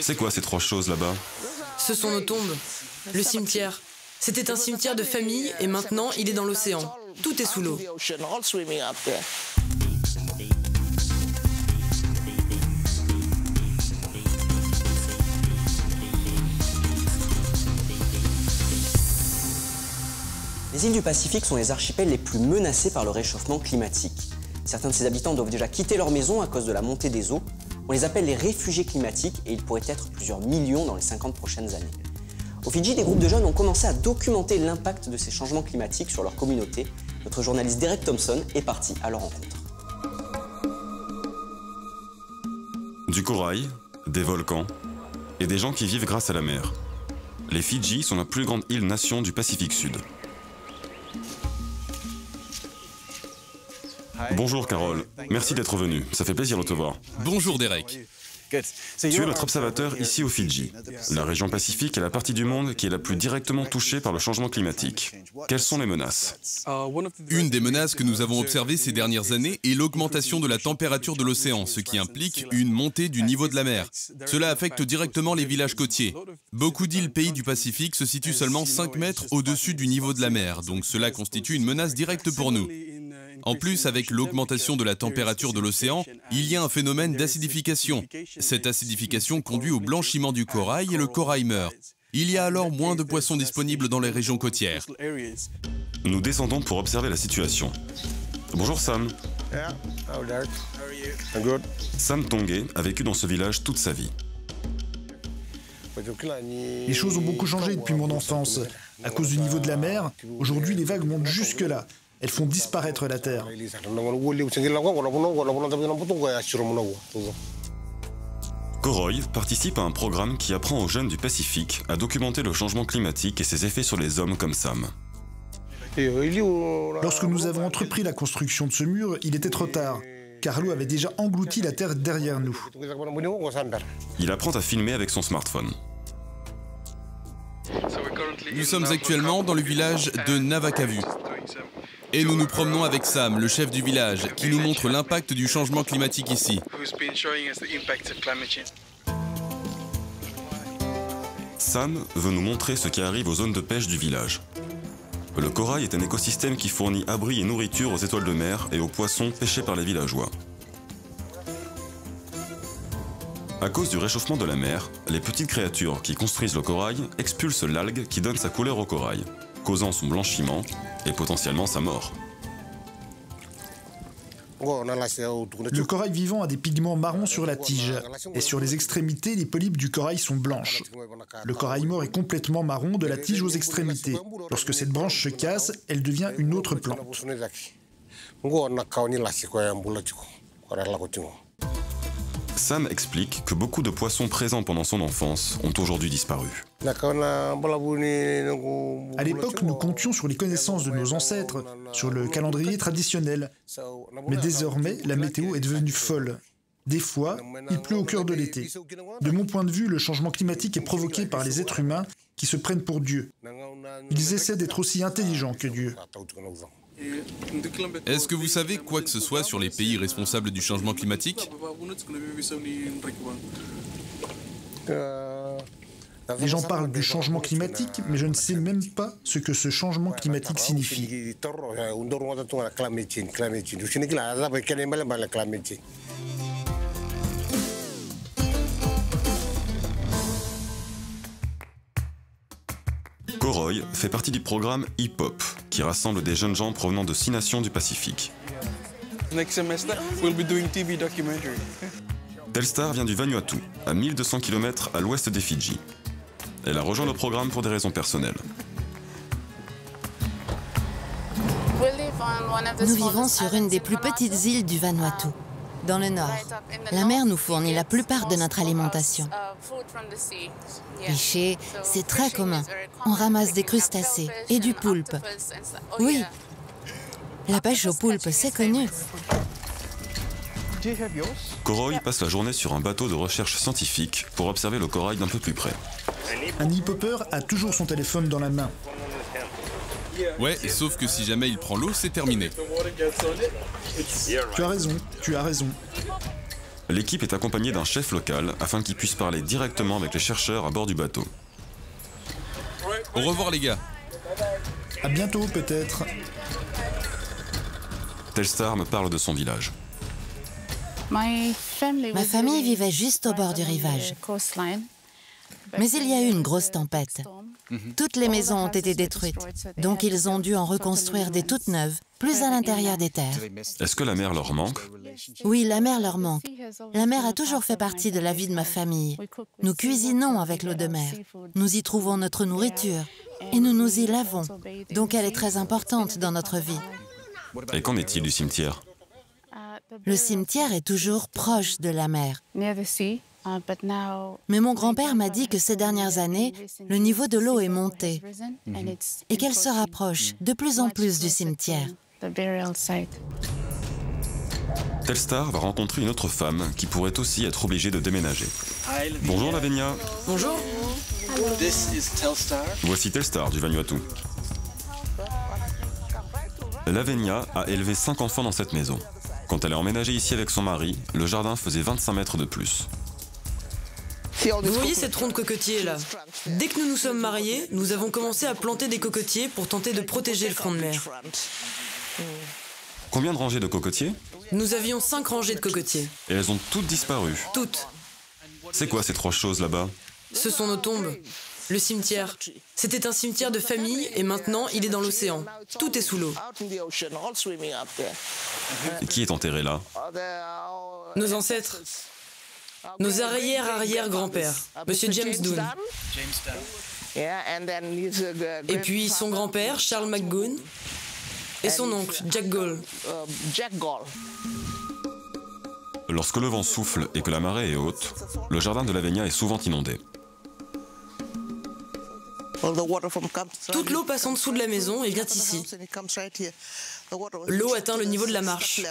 C'est quoi ces trois choses là-bas Ce sont nos tombes. Le cimetière. C'était un cimetière de famille et maintenant il est dans l'océan. Tout est sous l'eau. Les îles du Pacifique sont les archipels les plus menacés par le réchauffement climatique. Certains de ses habitants doivent déjà quitter leur maison à cause de la montée des eaux. On les appelle les réfugiés climatiques et ils pourraient être plusieurs millions dans les 50 prochaines années. Au Fidji, des groupes de jeunes ont commencé à documenter l'impact de ces changements climatiques sur leur communauté. Notre journaliste Derek Thompson est parti à leur rencontre. Du corail, des volcans et des gens qui vivent grâce à la mer. Les Fidji sont la plus grande île-nation du Pacifique Sud. Bonjour Carole, merci d'être venu, ça fait plaisir de te voir. Bonjour Derek. Tu es notre observateur ici au Fidji. La région Pacifique est la partie du monde qui est la plus directement touchée par le changement climatique. Quelles sont les menaces? Une des menaces que nous avons observées ces dernières années est l'augmentation de la température de l'océan, ce qui implique une montée du niveau de la mer. Cela affecte directement les villages côtiers. Beaucoup d'îles pays du Pacifique se situent seulement 5 mètres au-dessus du niveau de la mer, donc cela constitue une menace directe pour nous. En plus, avec l'augmentation de la température de l'océan, il y a un phénomène d'acidification. Cette acidification conduit au blanchiment du corail et le corail meurt. Il y a alors moins de poissons disponibles dans les régions côtières. Nous descendons pour observer la situation. Bonjour Sam. Sam Tongue a vécu dans ce village toute sa vie. Les choses ont beaucoup changé depuis mon enfance. À cause du niveau de la mer, aujourd'hui les vagues montent jusque-là. Elles font disparaître la Terre. Koroy participe à un programme qui apprend aux jeunes du Pacifique à documenter le changement climatique et ses effets sur les hommes comme Sam. Lorsque nous avons entrepris la construction de ce mur, il était trop tard, car l'eau avait déjà englouti la terre derrière nous. Il apprend à filmer avec son smartphone. Nous sommes actuellement dans le village de Navakavu. Et nous nous promenons avec Sam, le chef du village, qui nous montre l'impact du changement climatique ici. Sam veut nous montrer ce qui arrive aux zones de pêche du village. Le corail est un écosystème qui fournit abri et nourriture aux étoiles de mer et aux poissons pêchés par les villageois. À cause du réchauffement de la mer, les petites créatures qui construisent le corail expulsent l'algue qui donne sa couleur au corail, causant son blanchiment et potentiellement sa mort. Le corail vivant a des pigments marrons sur la tige, et sur les extrémités, les polypes du corail sont blanches. Le corail mort est complètement marron de la tige aux extrémités. Lorsque cette branche se casse, elle devient une autre plante. Sam explique que beaucoup de poissons présents pendant son enfance ont aujourd'hui disparu. À l'époque, nous comptions sur les connaissances de nos ancêtres, sur le calendrier traditionnel. Mais désormais, la météo est devenue folle. Des fois, il pleut au cœur de l'été. De mon point de vue, le changement climatique est provoqué par les êtres humains qui se prennent pour Dieu. Ils essaient d'être aussi intelligents que Dieu. Est-ce que vous savez quoi que ce soit sur les pays responsables du changement climatique Les gens parlent du changement climatique, mais je ne sais même pas ce que ce changement climatique signifie. Koroy fait partie du programme Hip Hop, qui rassemble des jeunes gens provenant de six nations du Pacifique. Telstar vient du Vanuatu, à 1200 km à l'ouest des Fidji. Elle a rejoint le programme pour des raisons personnelles. Nous vivons sur une des plus petites îles du Vanuatu, dans le nord. La mer nous fournit la plupart de notre alimentation. Pêcher, c'est très commun. On ramasse des crustacés et du poulpe. Oui, la pêche au poulpe, c'est connu. Koroy passe la journée sur un bateau de recherche scientifique pour observer le corail d'un peu plus près. Un hip-hopper a toujours son téléphone dans la main. Ouais, sauf que si jamais il prend l'eau, c'est terminé. Tu as raison, tu as raison. L'équipe est accompagnée d'un chef local afin qu'il puisse parler directement avec les chercheurs à bord du bateau. Au revoir les gars. À bientôt peut-être. Telstar me parle de son village. Ma famille vivait juste au bord du rivage. Mais il y a eu une grosse tempête. Toutes les maisons ont été détruites, donc ils ont dû en reconstruire des toutes neuves, plus à l'intérieur des terres. Est-ce que la mer leur manque Oui, la mer leur manque. La mer a toujours fait partie de la vie de ma famille. Nous cuisinons avec l'eau de mer. Nous y trouvons notre nourriture et nous nous y lavons. Donc elle est très importante dans notre vie. Et qu'en est-il du cimetière? Le cimetière est toujours proche de la mer. Mais mon grand-père m'a dit que ces dernières années, le niveau de l'eau est monté et qu'elle se rapproche de plus en plus du cimetière. Telstar va rencontrer une autre femme qui pourrait aussi être obligée de déménager. Bonjour Lavenia, Bonjour. voici Telstar du Vanuatu. Lavenia a élevé 5 enfants dans cette maison. Quand elle est emménagée ici avec son mari, le jardin faisait 25 mètres de plus. Vous voyez cette ronde cocotier là Dès que nous nous sommes mariés, nous avons commencé à planter des cocotiers pour tenter de protéger le front de mer. Combien de rangées de cocotiers Nous avions cinq rangées de cocotiers. Et elles ont toutes disparu. Toutes. C'est quoi ces trois choses là-bas Ce sont nos tombes. Le cimetière. C'était un cimetière de famille et maintenant il est dans l'océan. Tout est sous l'eau. Et qui est enterré là Nos ancêtres. Nos arrière-arrière-grands-pères. Monsieur James Doon. Et puis son grand-père, Charles McGoon. Et son oncle, Jack Gall. Lorsque le vent souffle et que la marée est haute, le jardin de Lavenia est souvent inondé. Toute l'eau passe en dessous de la maison et vient ici. L'eau atteint le niveau de la marche.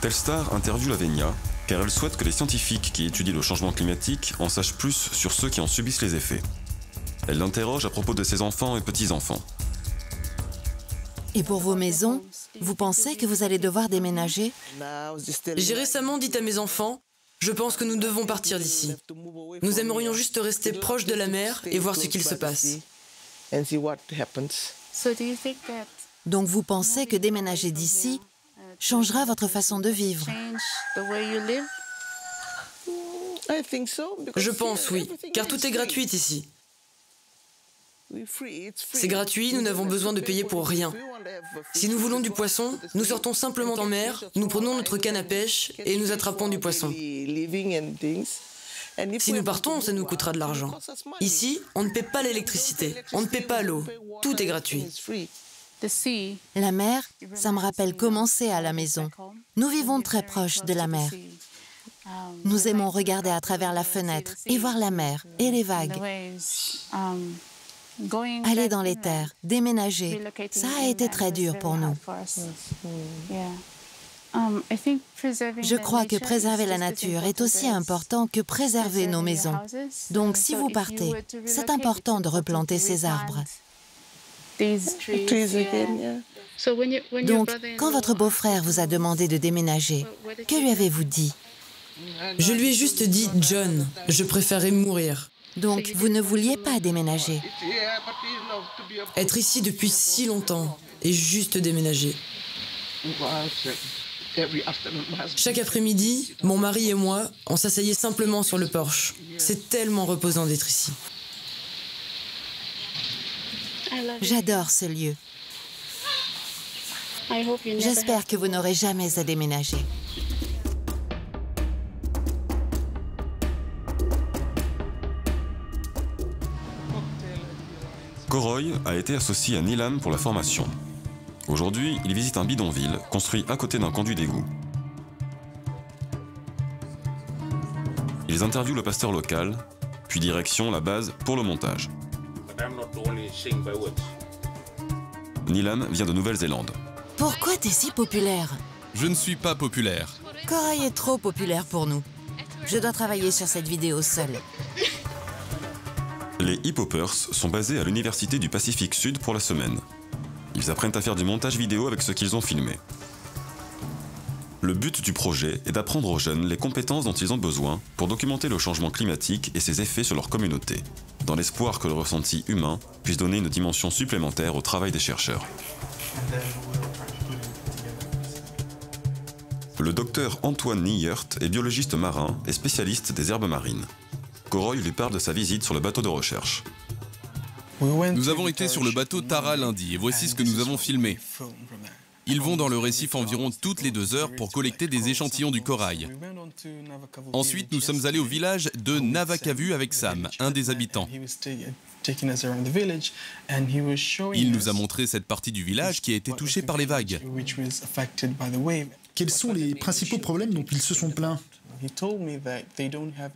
Telstar interviewe Lavenia car elle souhaite que les scientifiques qui étudient le changement climatique en sachent plus sur ceux qui en subissent les effets. Elle l'interroge à propos de ses enfants et petits-enfants. Et pour vos maisons, vous pensez que vous allez devoir déménager? J'ai récemment dit à mes enfants, je pense que nous devons partir d'ici. Nous aimerions juste rester proches de la mer et voir ce qu'il se passe. Donc vous pensez que déménager d'ici changera votre façon de vivre Je pense, oui, car tout est gratuit ici. C'est gratuit, nous n'avons besoin de payer pour rien. Si nous voulons du poisson, nous sortons simplement en mer, nous prenons notre canne à pêche et nous attrapons du poisson. Si nous partons, ça nous coûtera de l'argent. Ici, on ne paie pas l'électricité, on ne paie pas l'eau, tout est gratuit. La mer, ça me rappelle comment c'est à la maison. Nous vivons très proche de la mer. Nous aimons regarder à travers la fenêtre et voir la mer et les vagues. Aller dans les terres, déménager, ça a été très dur pour nous. Je crois que préserver la nature est aussi important que préserver nos maisons. Donc si vous partez, c'est important de replanter ces arbres. Donc, quand votre beau-frère vous a demandé de déménager, que lui avez-vous dit? Je lui ai juste dit, John, je préférais mourir. Donc, vous ne vouliez pas déménager Être ici depuis si longtemps et juste déménager. Chaque après-midi, mon mari et moi, on s'asseyait simplement sur le porche. C'est tellement reposant d'être ici. J'adore ce lieu. J'espère que vous n'aurez jamais à déménager. Koroy a été associé à Nilam pour la formation. Aujourd'hui, il visite un bidonville construit à côté d'un conduit d'égout. Ils interviewent le pasteur local, puis direction la base pour le montage. Nilam vient de Nouvelle-Zélande. Pourquoi t'es si populaire? Je ne suis pas populaire. Corail est trop populaire pour nous. Je dois travailler sur cette vidéo seule. Les hip-hoppers sont basés à l'Université du Pacifique Sud pour la semaine. Ils apprennent à faire du montage vidéo avec ce qu'ils ont filmé. Le but du projet est d'apprendre aux jeunes les compétences dont ils ont besoin pour documenter le changement climatique et ses effets sur leur communauté, dans l'espoir que le ressenti humain puisse donner une dimension supplémentaire au travail des chercheurs. Le docteur Antoine Niert est biologiste marin et spécialiste des herbes marines. Coroy lui parle de sa visite sur le bateau de recherche. Nous avons été sur le bateau Tara lundi et voici ce que nous avons filmé. Ils vont dans le récif environ toutes les deux heures pour collecter des échantillons du corail. Ensuite, nous sommes allés au village de Navakavu avec Sam, un des habitants. Il nous a montré cette partie du village qui a été touchée par les vagues. Quels sont les principaux problèmes dont ils se sont plaints?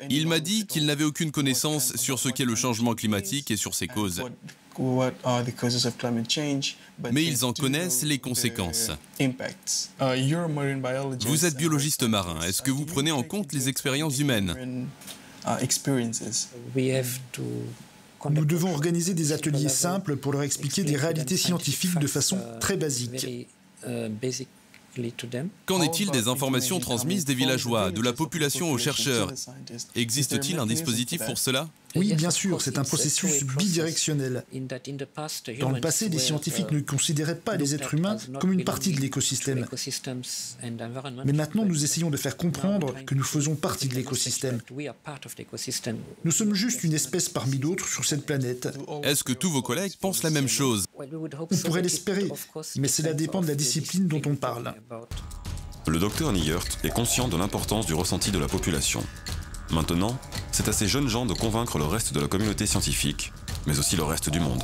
Il m'a dit qu'il n'avait aucune connaissance sur ce qu'est le changement climatique et sur ses causes. Mais ils en connaissent les conséquences. Vous êtes biologiste marin. Est-ce que vous prenez en compte les expériences humaines? Nous devons organiser des ateliers simples pour leur expliquer des réalités scientifiques de façon très basique. Qu'en est-il des informations transmises des villageois, de la population aux chercheurs? Existe-t-il un dispositif pour cela? Oui, bien sûr, c'est un processus bidirectionnel. Dans le passé, les scientifiques ne considéraient pas les êtres humains comme une partie de l'écosystème. Mais maintenant, nous essayons de faire comprendre que nous faisons partie de l'écosystème. Nous sommes juste une espèce parmi d'autres sur cette planète. Est-ce que tous vos collègues pensent la même chose? On pourrait l'espérer, mais cela dépend de la discipline dont on parle. Le docteur Niert est conscient de l'importance du ressenti de la population. Maintenant, c'est à ces jeunes gens de convaincre le reste de la communauté scientifique, mais aussi le reste du monde.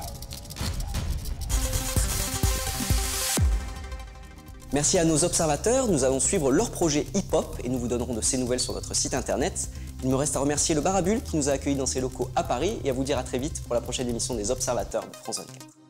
Merci à nos observateurs, nous allons suivre leur projet hip-hop et nous vous donnerons de ces nouvelles sur notre site internet. Il me reste à remercier le Barabule qui nous a accueillis dans ses locaux à Paris et à vous dire à très vite pour la prochaine émission des observateurs de France 24.